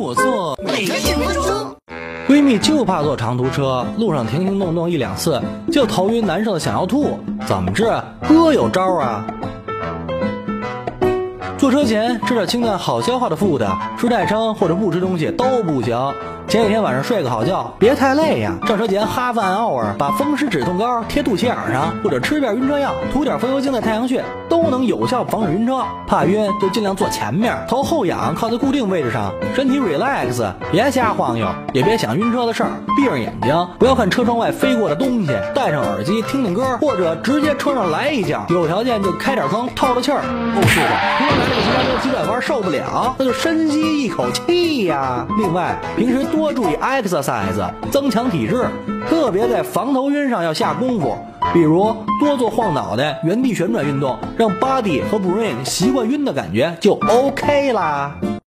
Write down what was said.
我坐，每个十分钟。闺蜜就怕坐长途车，路上停停动动一两次就头晕难受的想要吐，怎么治？哥有招啊！坐车前吃点清淡好消化的 food，吃太撑或者不吃东西都不行。前几天晚上睡个好觉，别太累呀。上车前哈饭 hour，把风湿止痛膏贴肚脐眼上，或者吃片晕车药，涂点风油精在太阳穴，都能有效防止晕车。怕晕就尽量坐前面，头后仰靠在固定位置上，身体 relax，别瞎晃悠，也别想晕车的事儿。闭上眼睛，不要看车窗外飞过的东西，戴上耳机听听歌，或者直接车上来一觉。有条件就开点风透透气儿。哦，是的，受不了，那就深吸一口气呀。另外，平时多。多注意 exercise，增强体质，特别在防头晕上要下功夫。比如多做晃脑袋、原地旋转运动，让 body 和 brain 习惯晕的感觉，就 OK 啦。